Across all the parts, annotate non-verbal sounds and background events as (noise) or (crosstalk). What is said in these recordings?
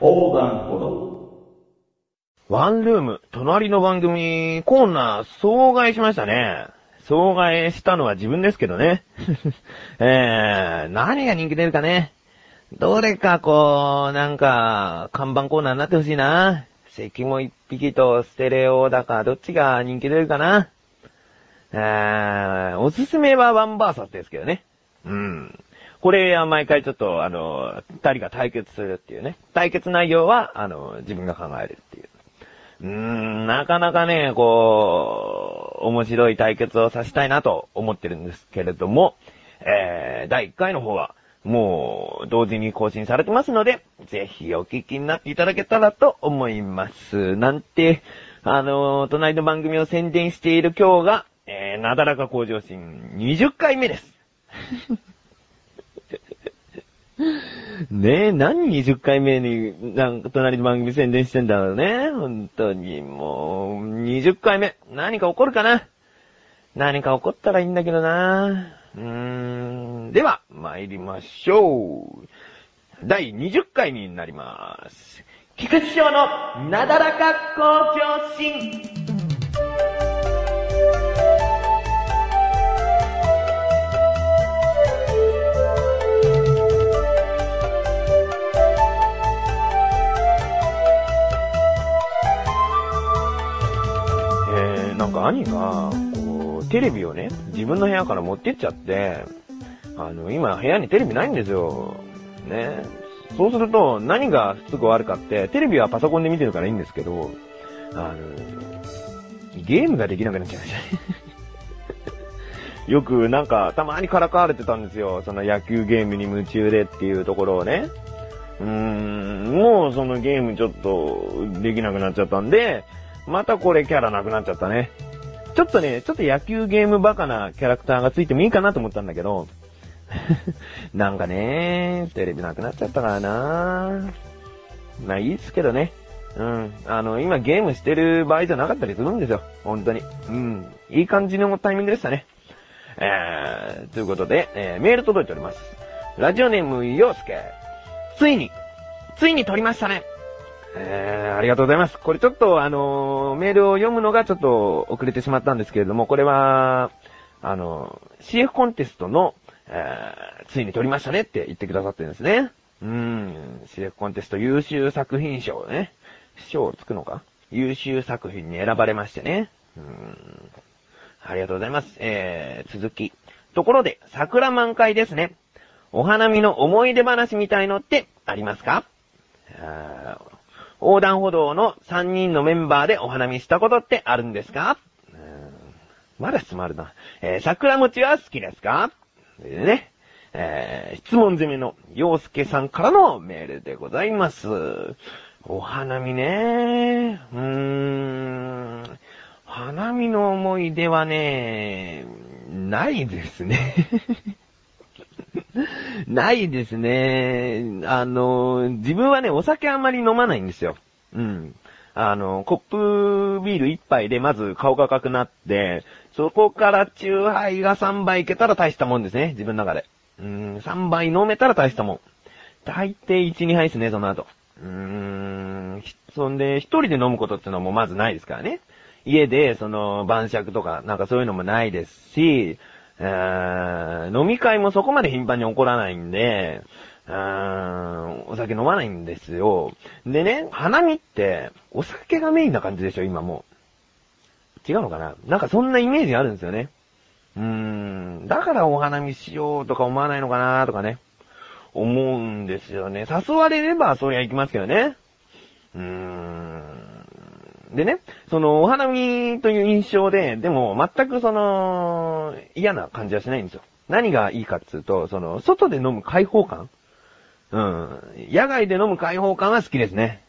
横断歩道。ワンルーム、隣の番組、コーナー、総替えしましたね。総替えしたのは自分ですけどね。(laughs) えー、何が人気出るかね。どれかこう、なんか、看板コーナーになってほしいな。関も一匹とステレオだか、どっちが人気出るかな。えー、おすすめはワンバーサスですけどね。うん。これは毎回ちょっと、あの、二人が対決するっていうね。対決内容は、あの、自分が考えるっていう。うーん、なかなかね、こう、面白い対決をさせたいなと思ってるんですけれども、えー、第1回の方は、もう、同時に更新されてますので、ぜひお聞きになっていただけたらと思います。なんて、あの隣の番組を宣伝している今日が、えー、なだらか向上心20回目です。(laughs) ねえ、何20回目に、なんか隣の番組宣伝してんだろうね。本当に、もう、20回目。何か起こるかな何か起こったらいいんだけどな。うーん。では、参りましょう。第20回になります。菊池翔のなだらか向上心。なんか兄が、こう、テレビをね、自分の部屋から持ってっちゃって、あの、今部屋にテレビないんですよ。ね。そうすると、何がすぐあるかって、テレビはパソコンで見てるからいいんですけど、あの、ゲームができなくなっちゃいました。(laughs) よくなんか、たまにからかわれてたんですよ。その野球ゲームに夢中でっていうところをね。うーん、もうそのゲームちょっとできなくなっちゃったんで、またこれキャラなくなっちゃったね。ちょっとね、ちょっと野球ゲームバカなキャラクターがついてもいいかなと思ったんだけど、(laughs) なんかね、テレビなくなっちゃったからなまあいいっすけどね。うん。あの、今ゲームしてる場合じゃなかったりするんですよ。本当に。うん。いい感じのタイミングでしたね。えー、ということで、えーメール届いております。ラジオネーム、ようすけ。ついに、ついに撮りましたね。えー、ありがとうございます。これちょっと、あのーメールを読むのがちょっと遅れてしまったんですけれども、これは、あのー CF コンテストの、えーついに撮りましたねって言ってくださってるんですね。うーん、CF コンテスト優秀作品賞ね。賞をつくのか？優秀作品に選ばれましてね。うーん。ありがとうございます。えー、続き。ところで、桜満開ですね。お花見の思い出話みたいのってありますか？あー横断歩道の3人のメンバーでお花見したことってあるんですか？まだ質問あるな。えー桜餅は好きですか？でね。えー質問攻めの洋介さんからのメールでございます。お花見ね。うーん。花見の思い出はね、ないですね。(laughs) ないですね。あの、自分はね、お酒あんまり飲まないんですよ。うん。あの、コップビール一杯でまず顔が赤くなって、そこからチューハイが3杯いけたら大したもんですね、自分の中で。うん、3杯飲めたら大したもん。大抵1、2杯ですね、その後。うーん、そんで、一人で飲むことってのもまずないですからね。家で、その、晩酌とか、なんかそういうのもないですし、えー飲み会もそこまで頻繁に起こらないんで、うーんお酒飲まないんですよ。でね、花見って、お酒がメインな感じでしょ、今もう。違うのかな？なんかそんなイメージあるんですよね。うーん、だからお花見しようとか思わないのかなとかね。思うんですよね。誘われればそりゃ行きますけどね。うーん。でね、その、お花見という印象で、でも全くその、嫌な感じはしないんですよ。何がいいかっつうと、その、外で飲む開放感うん。野外で飲む開放感は好きですね。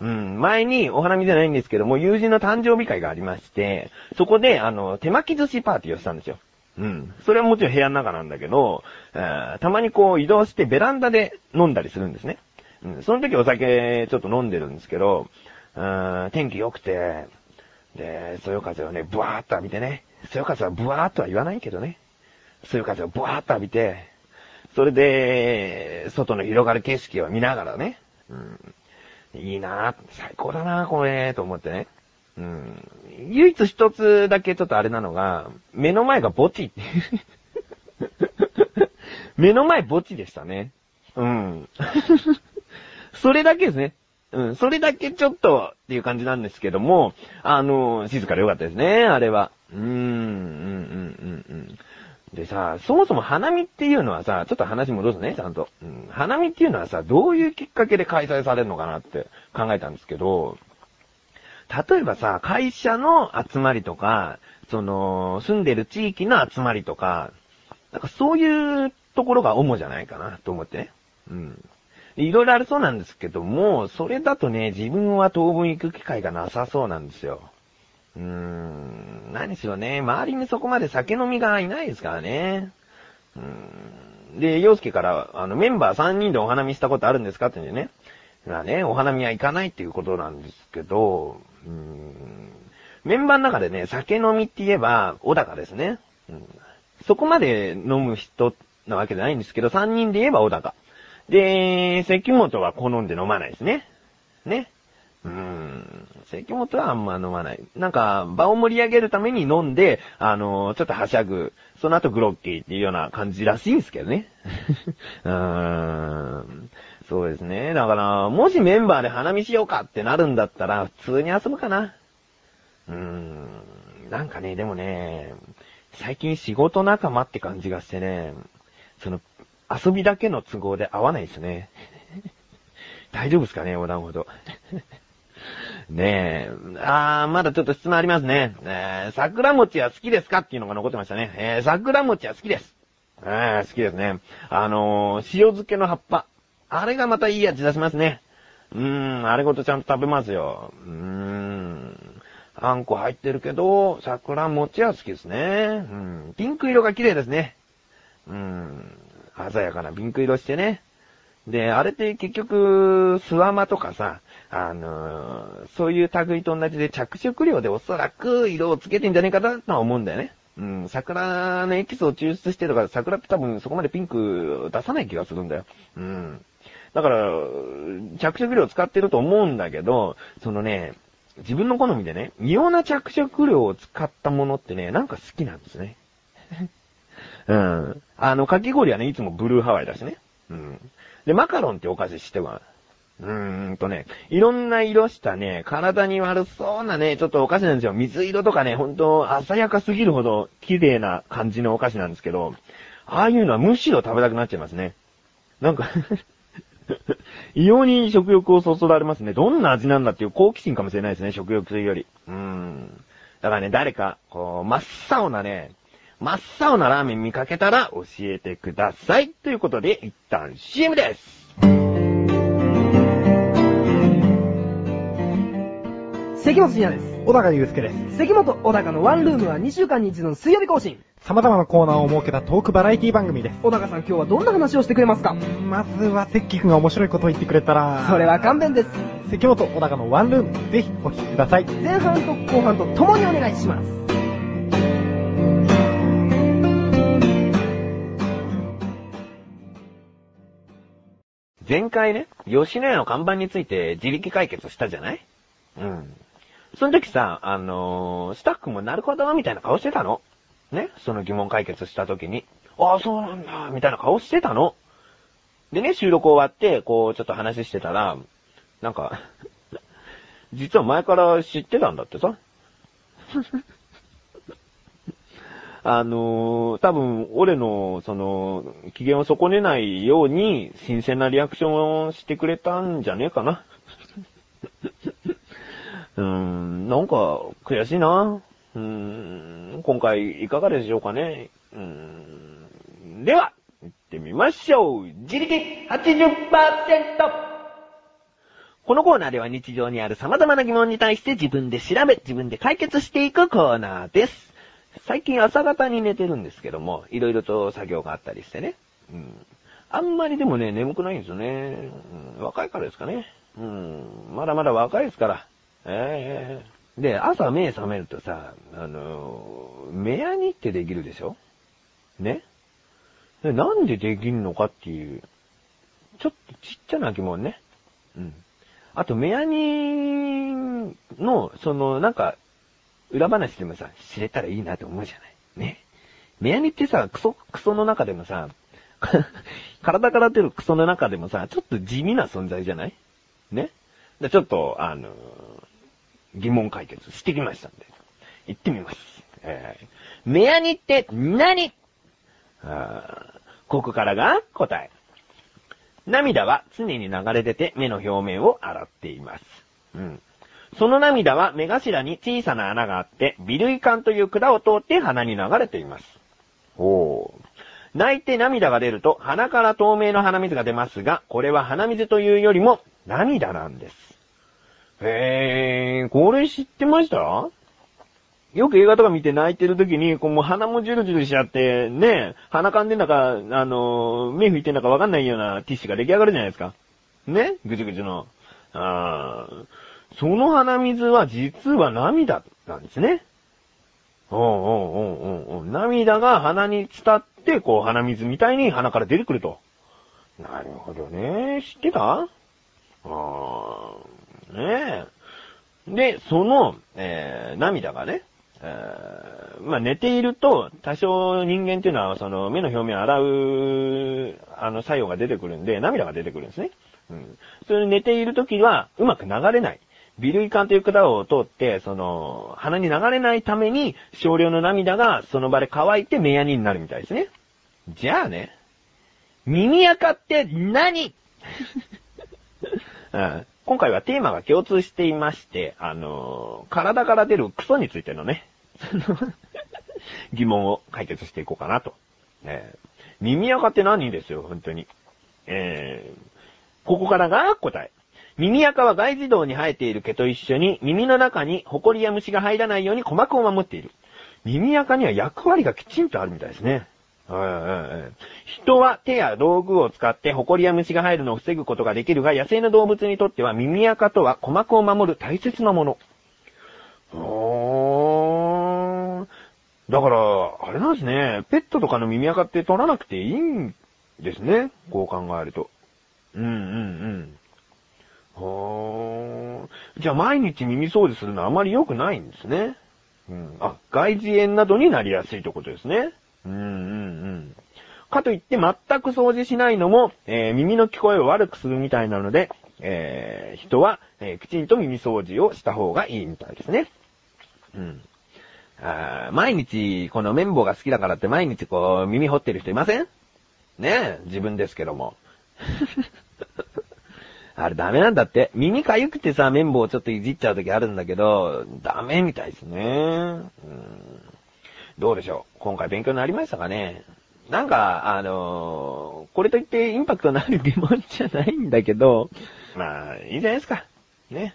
うん。前にお花見じゃないんですけども、友人の誕生日会がありまして、そこで、あの、手巻き寿司パーティーをしたんですよ。うん。それはもちろん部屋の中なんだけど、えーたまにこう移動してベランダで飲んだりするんですね。うん。その時お酒ちょっと飲んでるんですけど、天気良くて、で、そよ風をね、ブワーっと浴びてね、そよ風はブワーっとは言わないけどね、そよ風をブワーっと浴びて、それで、外の広がる景色を見ながらね、うん、いいな最高だなこれ、と思ってね。うん。唯一一つだけちょっとあれなのが、目の前が墓地 (laughs) 目の前墓地でしたね。うん。(laughs) それだけですね。うん、それだけちょっとっていう感じなんですけども、あの、静かでよかったですね、あれは。うーん、うん、うん、うん、うん。でさ、そもそも花見っていうのはさ、ちょっと話戻すね、ちゃんと。うん、花見っていうのはさ、どういうきっかけで開催されるのかなって考えたんですけど、例えばさ、会社の集まりとか、その、住んでる地域の集まりとか、なんかそういうところが主じゃないかなと思ってね。うん。いろいろあるそうなんですけども、それだとね、自分は当分行く機会がなさそうなんですよ。うーん、何しろね、周りにそこまで酒飲みがいないですからね。うーん。で、洋介から、あの、メンバー3人でお花見したことあるんですかって言うね。まあね、お花見は行かないっていうことなんですけど、うーん、メンバーの中でね、酒飲みって言えば、小高ですね。うん、そこまで飲む人なわけじゃないんですけど、3人で言えば小高。で、関本は好んで飲まないですね。ね。うーん。関本はあんま飲まない。なんか、場を盛り上げるために飲んで、あのー、ちょっとはしゃぐ。その後グロッキーっていうような感じらしいんですけどね。(laughs) うーん。そうですね。だから、もしメンバーで花見しようかってなるんだったら、普通に遊ぶかな。うーん。なんかね、でもね、最近仕事仲間って感じがしてね、その、遊びだけの都合で合わないですね。(laughs) 大丈夫ですかね、横断歩道。(laughs) ねえ。あー、まだちょっと質問ありますね。えー、桜餅は好きですかっていうのが残ってましたね。えー、桜餅は好きです。えー、好きですね。あのー、塩漬けの葉っぱ。あれがまたいい味出しますね。うーん、あれごとちゃんと食べますよ。うーん。あんこ入ってるけど、桜餅は好きですね。うん。ピンク色が綺麗ですね。うん。鮮やかなピンク色してね。で、あれって結局、スワマとかさ、あのー、そういう類と同じで着色料でおそらく色をつけてんじゃねえかなとは思うんだよね。うん、桜のエキスを抽出してとか、桜って多分そこまでピンク出さない気がするんだよ。うん。だから、着色料使ってると思うんだけど、そのね、自分の好みでね、異様な着色料を使ったものってね、なんか好きなんですね。(laughs) うん。あの、かき氷はね、いつもブルーハワイだしね。うん。で、マカロンってお菓子しては、うーんとね、いろんな色したね、体に悪そうなね、ちょっとお菓子なんですよ。水色とかね、ほんと、鮮やかすぎるほど綺麗な感じのお菓子なんですけど、ああいうのはむしろ食べたくなっちゃいますね。なんか (laughs) 異様に食欲をそそられますね。どんな味なんだっていう好奇心かもしれないですね、食欲というより。うーん。だからね、誰か、こう、真っ青なね、真っ青なラーメン見かけたら教えてください。ということで、一旦 CM です。関本信也です。小高祐介です。関本小高のワンルームは2週間に一度の水曜日更新。様々なコーナーを設けたトークバラエティ番組です。小高さん今日はどんな話をしてくれますか？まずは関君が面白いことを言ってくれたら。それは勘弁です。関本小高のワンルーム、ぜひお聞きください。前半と後半と共にお願いします。前回ね、吉野家の看板について自力解決したじゃない？うん。その時さ、あのー、スタッフもなるほど、みたいな顔してたの？ね？その疑問解決した時に。ああ、そうなんだ、みたいな顔してたの？でね、収録終わって、こう、ちょっと話してたら、なんか実は前から知ってたんだってさ。あのー、多分、俺の、その、機嫌を損ねないように、新鮮なリアクションをしてくれたんじゃねえかな。(laughs) うーん、なんか、悔しいな。うーん、今回、いかがでしょうかね。うーん、では、行ってみましょう。自力 80%! このコーナーでは日常にある様々な疑問に対して自分で調べ、自分で解決していくコーナーです。最近朝方に寝てるんですけども、いろいろと作業があったりしてね。うん。あんまりでもね、眠くないんですよね。うん、若いからですかね。うん。まだまだ若いですから。ええー、で、朝目覚めるとさ、あのー、目やにってできるでしょ？ね？でなんでできるのかっていう、ちょっとちっちゃな疑問ね。うん。あと、メアニの、その、なんか、裏話でもさ、知れたらいいなと思うじゃない。ね。メアニってさ、クソ、クソの中でもさ、(laughs) 体から出るクソの中でもさ、ちょっと地味な存在じゃない？ね。でちょっと、あのー疑問解決してきましたんで、行ってみます。えー、メアニって何？あここからが答え。涙は常に流れ出て目の表面を洗っています。うん。その涙は目頭に小さな穴があって、微類管という管を通って鼻に流れています。おー。泣いて涙が出ると鼻から透明の鼻水が出ますが、これは鼻水というよりも涙なんです。へー、これ知ってました？よく映画とか見て泣いてる時に、こうもう鼻もジュルジュルしちゃって、ね、鼻かんでんだか、あのー目拭いてんだかわかんないようなティッシュが出来上がるじゃないですか。ねぐじゅぐじゅの。あーその鼻水は実は涙なんですね。うおうおうおうおうん涙が鼻に伝って、こう鼻水みたいに鼻から出てくると。なるほどね。知ってた？ああ、ねえ。で、その、えー、涙がね、えーまあ、寝ていると、多少人間っていうのは、その、目の表面を洗う、あの、作用が出てくるんで、涙が出てくるんですね。うん。それで寝ているときは、うまく流れない。微類管という管を通って、その、鼻に流れないために、少量の涙がその場で乾いて目やにになるみたいですね。じゃあね、耳垢って何？(laughs) うん今回はテーマが共通していまして、あの体から出るクソについてのね、(laughs) 疑問を解決していこうかなと。えー耳垢って何ですよ、本当に。えーここからが答え。耳垢は外耳道に生えている毛と一緒に耳の中にホコリや虫が入らないように鼓膜を守っている。耳垢には役割がきちんとあるみたいですね。人は手や道具を使ってホコリや虫が入るのを防ぐことができるが、野生の動物にとっては耳垢とは鼓膜を守る大切なもの。だから、あれなんですね。ペットとかの耳垢って取らなくていいんですね。こう考えると。うんうん。ほー。じゃあ毎日耳掃除するのはあまり良くないんですね。うん。あ、外耳炎などになりやすいということですね。うんうんうん。かといって全く掃除しないのも、えー耳の聞こえを悪くするみたいなので、えー人は、えーきちんと耳掃除をした方がいいみたいですね。うん。あ毎日、この綿棒が好きだからって毎日こう耳掘ってる人いません？ねえ、自分ですけども。(laughs) あれダメなんだって。耳かゆくてさ、綿棒をちょっといじっちゃう時あるんだけど、ダメみたいですね。うんどうでしょう今回勉強になりましたかねなんか、あのーこれといってインパクトのある疑問じゃないんだけど、まあ、いいじゃないですか。ね。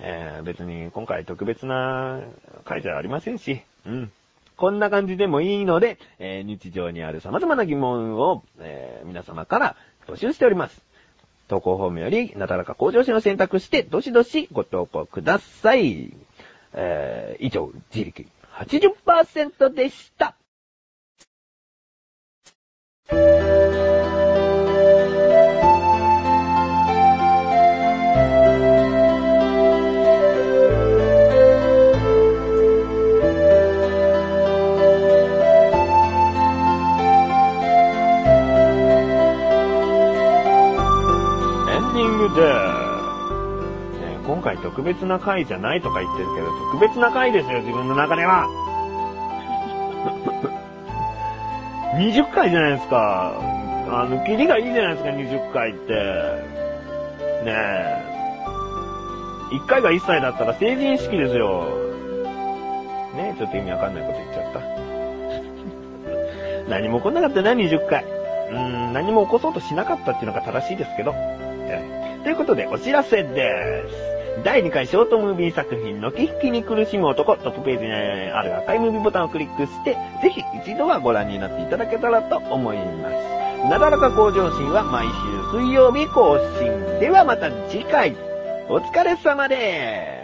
えー別に今回特別な回じゃありませんし、うん。こんな感じでもいいので、えー日常にある様々な疑問を、えー皆様から募集しております。投稿フォームより、なだらか向上心を選択して、どしどしご投稿ください。えー以上、自力80%でした。特別な回じゃないとか言ってるけど、特別な回ですよ、自分の中では。(laughs) 20回じゃないですか。あの、キリがいいじゃないですか、20回って。ねえ。1回が1歳だったら成人式ですよ。ねえ、ちょっと意味わかんないこと言っちゃった。(laughs) 何も起こんなかったな、20回。うーん、何も起こそうとしなかったっていうのが正しいですけど。ということで、お知らせです。第2回ショートムービー作品のき引きに苦しむ男、トップページにある赤いムービーボタンをクリックして、ぜひ一度はご覧になっていただけたらと思います。なだらか向上心は毎週水曜日更新。ではまた次回、お疲れ様です。